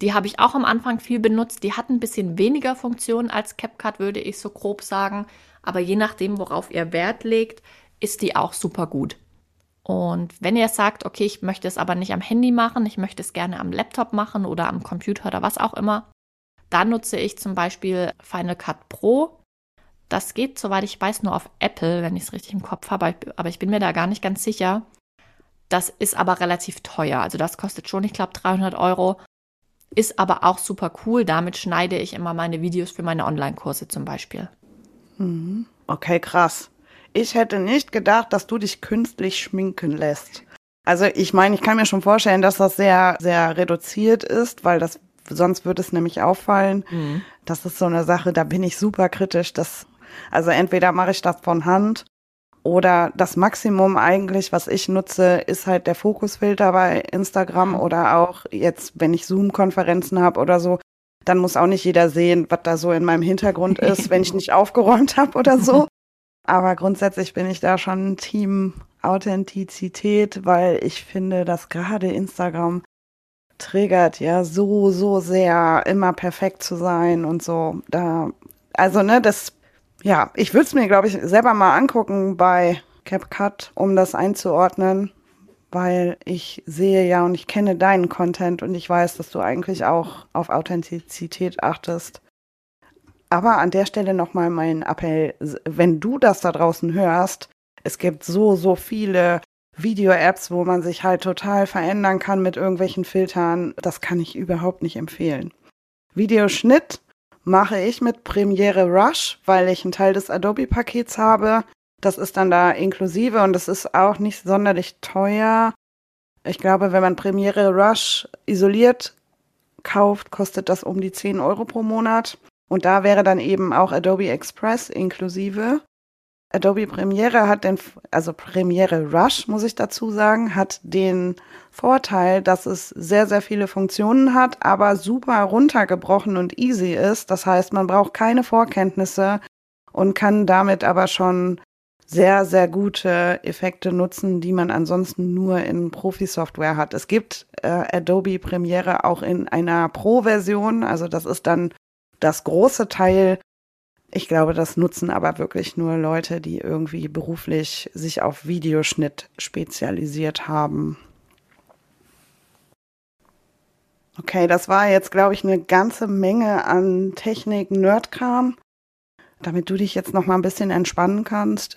Die habe ich auch am Anfang viel benutzt. Die hat ein bisschen weniger Funktionen als CapCut, würde ich so grob sagen aber je nachdem, worauf ihr Wert legt, ist die auch super gut. Und wenn ihr sagt, okay, ich möchte es aber nicht am Handy machen, ich möchte es gerne am Laptop machen oder am Computer oder was auch immer, dann nutze ich zum Beispiel Final Cut Pro. Das geht, soweit ich weiß, nur auf Apple, wenn ich es richtig im Kopf habe, aber ich bin mir da gar nicht ganz sicher. Das ist aber relativ teuer. Also das kostet schon, ich glaube, 300 Euro. Ist aber auch super cool. Damit schneide ich immer meine Videos für meine Online-Kurse zum Beispiel. Mhm. Okay, krass. Ich hätte nicht gedacht, dass du dich künstlich schminken lässt. Also ich meine, ich kann mir schon vorstellen, dass das sehr, sehr reduziert ist, weil das sonst würde es nämlich auffallen. Mhm. Das ist so eine Sache, da bin ich super kritisch. Das, also entweder mache ich das von Hand oder das Maximum eigentlich, was ich nutze, ist halt der Fokusfilter bei Instagram mhm. oder auch jetzt, wenn ich Zoom-Konferenzen habe oder so, dann muss auch nicht jeder sehen, was da so in meinem Hintergrund ist, wenn ich nicht aufgeräumt habe oder so. Aber grundsätzlich bin ich da schon Team Authentizität, weil ich finde, dass gerade Instagram triggert ja so, so sehr, immer perfekt zu sein und so. Da, also, ne, das, ja, ich würde es mir, glaube ich, selber mal angucken bei CapCut, um das einzuordnen weil ich sehe ja und ich kenne deinen Content und ich weiß, dass du eigentlich auch auf Authentizität achtest. Aber an der Stelle nochmal mein Appell, wenn du das da draußen hörst, es gibt so, so viele Video-Apps, wo man sich halt total verändern kann mit irgendwelchen Filtern. Das kann ich überhaupt nicht empfehlen. Videoschnitt mache ich mit Premiere Rush, weil ich einen Teil des Adobe-Pakets habe. Das ist dann da inklusive und das ist auch nicht sonderlich teuer. Ich glaube, wenn man Premiere Rush isoliert kauft, kostet das um die 10 Euro pro Monat. Und da wäre dann eben auch Adobe Express inklusive. Adobe Premiere hat den, also Premiere Rush, muss ich dazu sagen, hat den Vorteil, dass es sehr, sehr viele Funktionen hat, aber super runtergebrochen und easy ist. Das heißt, man braucht keine Vorkenntnisse und kann damit aber schon sehr, sehr gute Effekte nutzen, die man ansonsten nur in Profi-Software hat. Es gibt äh, Adobe Premiere auch in einer Pro-Version, also das ist dann das große Teil. Ich glaube, das nutzen aber wirklich nur Leute, die irgendwie beruflich sich auf Videoschnitt spezialisiert haben. Okay, das war jetzt, glaube ich, eine ganze Menge an Technik, Nerdkram. Damit du dich jetzt noch mal ein bisschen entspannen kannst,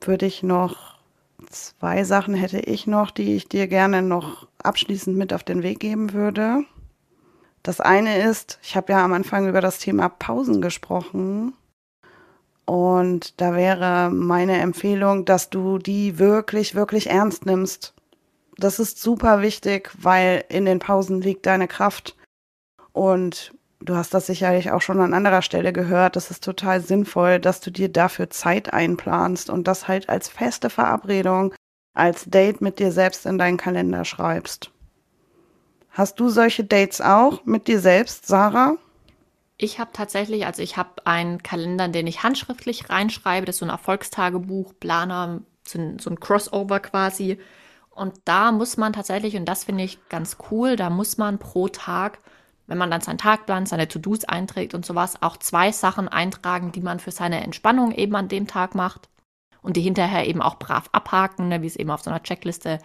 würde ich noch zwei Sachen hätte ich noch, die ich dir gerne noch abschließend mit auf den Weg geben würde. Das eine ist, ich habe ja am Anfang über das Thema Pausen gesprochen. Und da wäre meine Empfehlung, dass du die wirklich, wirklich ernst nimmst. Das ist super wichtig, weil in den Pausen liegt deine Kraft. Und du hast das sicherlich auch schon an anderer Stelle gehört. Es ist total sinnvoll, dass du dir dafür Zeit einplanst und das halt als feste Verabredung, als Date mit dir selbst in deinen Kalender schreibst. Hast du solche Dates auch mit dir selbst, Sarah? Ich habe tatsächlich, also ich habe einen Kalender, den ich handschriftlich reinschreibe. Das ist so ein Erfolgstagebuch, Planer, so ein, so ein Crossover quasi. Und da muss man tatsächlich, und das finde ich ganz cool, da muss man pro Tag, wenn man dann seinen Tagplan, seine To-Dos einträgt und sowas, auch zwei Sachen eintragen, die man für seine Entspannung eben an dem Tag macht und die hinterher eben auch brav abhaken, ne, wie es eben auf so einer Checkliste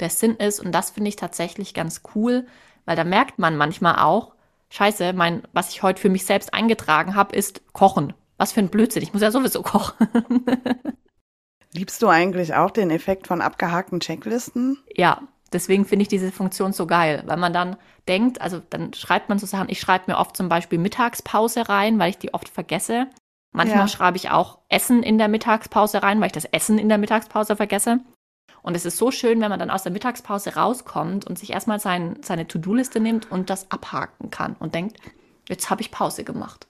der Sinn ist. Und das finde ich tatsächlich ganz cool, weil da merkt man manchmal auch, scheiße, mein, was ich heute für mich selbst eingetragen habe, ist Kochen. Was für ein Blödsinn, ich muss ja sowieso kochen. Liebst du eigentlich auch den Effekt von abgehakten Checklisten? Ja, deswegen finde ich diese Funktion so geil, weil man dann denkt, also dann schreibt man so Sachen, ich schreibe mir oft zum Beispiel Mittagspause rein, weil ich die oft vergesse. Manchmal ja. schreibe ich auch Essen in der Mittagspause rein, weil ich das Essen in der Mittagspause vergesse. Und es ist so schön, wenn man dann aus der Mittagspause rauskommt und sich erstmal sein, seine To-Do-Liste nimmt und das abhaken kann und denkt, jetzt habe ich Pause gemacht.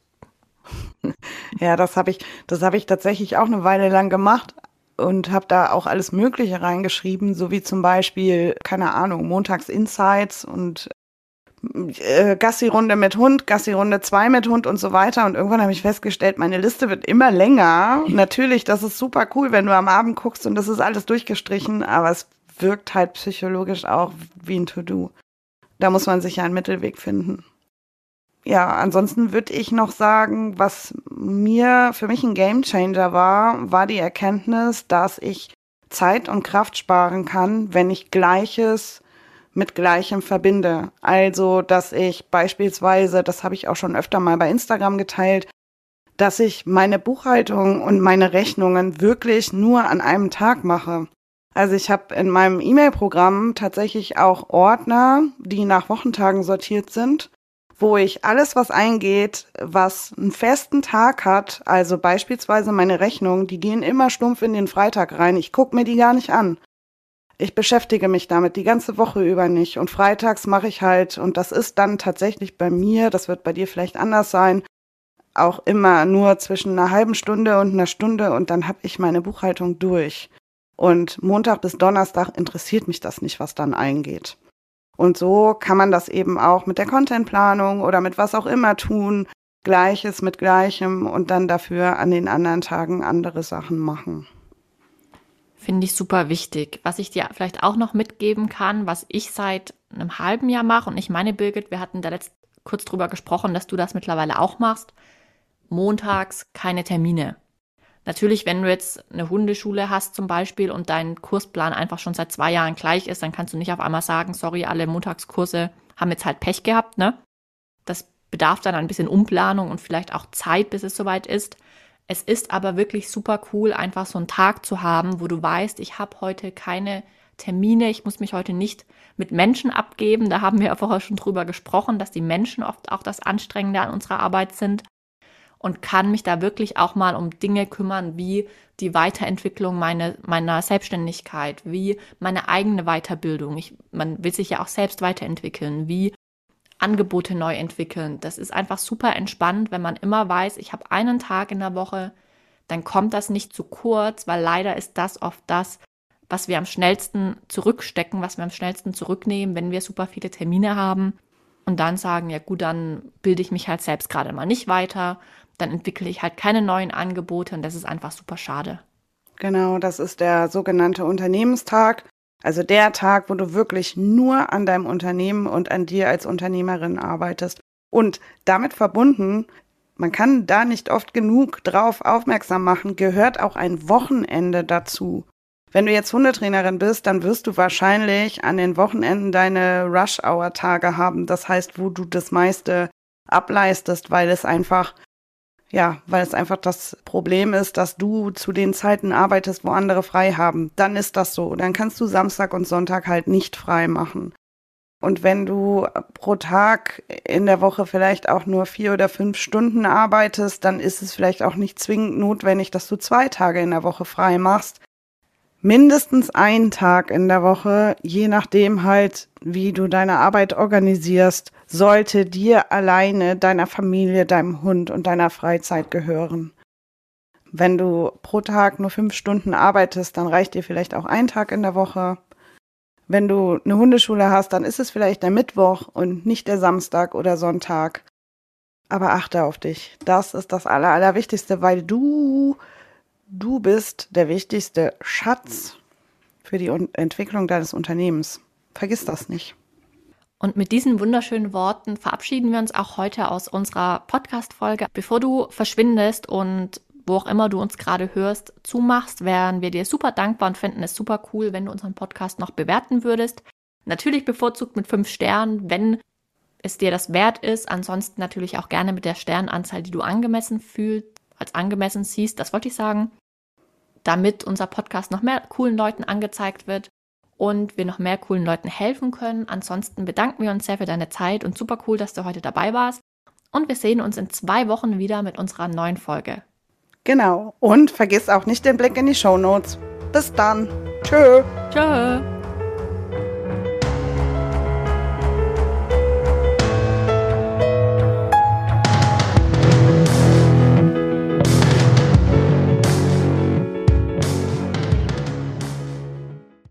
Ja, das habe ich, das habe ich tatsächlich auch eine Weile lang gemacht und habe da auch alles Mögliche reingeschrieben, so wie zum Beispiel, keine Ahnung, Montags Insights und äh, Gassi-Runde mit Hund, Gassi-Runde 2 mit Hund und so weiter. Und irgendwann habe ich festgestellt, meine Liste wird immer länger. Natürlich, das ist super cool, wenn du am Abend guckst und das ist alles durchgestrichen, aber es wirkt halt psychologisch auch wie ein To-Do. Da muss man sich ja einen Mittelweg finden. Ja, ansonsten würde ich noch sagen, was mir für mich ein Gamechanger war, war die Erkenntnis, dass ich Zeit und Kraft sparen kann, wenn ich Gleiches mit Gleichem verbinde. Also, dass ich beispielsweise, das habe ich auch schon öfter mal bei Instagram geteilt, dass ich meine Buchhaltung und meine Rechnungen wirklich nur an einem Tag mache. Also ich habe in meinem E-Mail-Programm tatsächlich auch Ordner, die nach Wochentagen sortiert sind, wo ich alles, was eingeht, was einen festen Tag hat, also beispielsweise meine Rechnungen, die gehen immer stumpf in den Freitag rein. Ich gucke mir die gar nicht an ich beschäftige mich damit die ganze Woche über nicht. Und freitags mache ich halt, und das ist dann tatsächlich bei mir, das wird bei dir vielleicht anders sein, auch immer nur zwischen einer halben Stunde und einer Stunde und dann habe ich meine Buchhaltung durch. Und Montag bis Donnerstag interessiert mich das nicht, was dann eingeht. Und so kann man das eben auch mit der Contentplanung oder mit was auch immer tun, Gleiches mit Gleichem und dann dafür an den anderen Tagen andere Sachen machen. Finde ich super wichtig. Was ich dir vielleicht auch noch mitgeben kann, was ich seit einem halben Jahr mache, und ich meine, Birgit, wir hatten da letzt kurz drüber gesprochen, dass du das mittlerweile auch machst. Montags keine Termine. Natürlich, wenn du jetzt eine Hundeschule hast zum Beispiel und dein Kursplan einfach schon seit zwei Jahren gleich ist, dann kannst du nicht auf einmal sagen, sorry, alle Montagskurse haben jetzt halt Pech gehabt, ne? Das bedarf dann ein bisschen Umplanung und vielleicht auch Zeit, bis es soweit ist. Es ist aber wirklich super cool, einfach so einen Tag zu haben, wo du weißt, ich habe heute keine Termine, ich muss mich heute nicht mit Menschen abgeben. Da haben wir ja vorher schon drüber gesprochen, dass die Menschen oft auch das Anstrengende an unserer Arbeit sind und kann mich da wirklich auch mal um Dinge kümmern, wie die Weiterentwicklung meine, meiner Selbstständigkeit, wie meine eigene Weiterbildung. Ich, man will sich ja auch selbst weiterentwickeln, wie Angebote neu entwickeln. Das ist einfach super entspannt, wenn man immer weiß, ich habe einen Tag in der Woche, dann kommt das nicht zu kurz, weil leider ist das oft das, was wir am schnellsten zurückstecken, was wir am schnellsten zurücknehmen, wenn wir super viele Termine haben und dann sagen, ja gut, dann bilde ich mich halt selbst gerade mal nicht weiter, dann entwickle ich halt keine neuen Angebote und das ist einfach super schade. Genau, das ist der sogenannte Unternehmenstag. Also der Tag, wo du wirklich nur an deinem Unternehmen und an dir als Unternehmerin arbeitest. Und damit verbunden, man kann da nicht oft genug drauf aufmerksam machen, gehört auch ein Wochenende dazu. Wenn du jetzt Hundetrainerin bist, dann wirst du wahrscheinlich an den Wochenenden deine Rush-Hour-Tage haben. Das heißt, wo du das meiste ableistest, weil es einfach, ja, weil es einfach das Problem ist, dass du zu den Zeiten arbeitest, wo andere frei haben. Dann ist das so. Dann kannst du Samstag und Sonntag halt nicht frei machen. Und wenn du pro Tag in der Woche vielleicht auch nur vier oder fünf Stunden arbeitest, dann ist es vielleicht auch nicht zwingend notwendig, dass du zwei Tage in der Woche frei machst. Mindestens einen Tag in der Woche, je nachdem halt, wie du deine Arbeit organisierst, sollte dir alleine, deiner Familie, deinem Hund und deiner Freizeit gehören. Wenn du pro Tag nur fünf Stunden arbeitest, dann reicht dir vielleicht auch ein Tag in der Woche. Wenn du eine Hundeschule hast, dann ist es vielleicht der Mittwoch und nicht der Samstag oder Sonntag. Aber achte auf dich. Das ist das Aller, Allerwichtigste, weil du, du bist der wichtigste Schatz für die Entwicklung deines Unternehmens. Vergiss das nicht. Und mit diesen wunderschönen Worten verabschieden wir uns auch heute aus unserer Podcast-Folge. Bevor du verschwindest und wo auch immer du uns gerade hörst, zumachst, wären wir dir super dankbar und finden es super cool, wenn du unseren Podcast noch bewerten würdest. Natürlich bevorzugt mit fünf Sternen, wenn es dir das wert ist. Ansonsten natürlich auch gerne mit der Sternanzahl, die du angemessen fühlst, als angemessen siehst. Das wollte ich sagen. Damit unser Podcast noch mehr coolen Leuten angezeigt wird und wir noch mehr coolen Leuten helfen können. Ansonsten bedanken wir uns sehr für deine Zeit und super cool, dass du heute dabei warst. Und wir sehen uns in zwei Wochen wieder mit unserer neuen Folge. Genau. Und vergiss auch nicht den Blick in die Show Notes. Bis dann. Tschö. Tschö.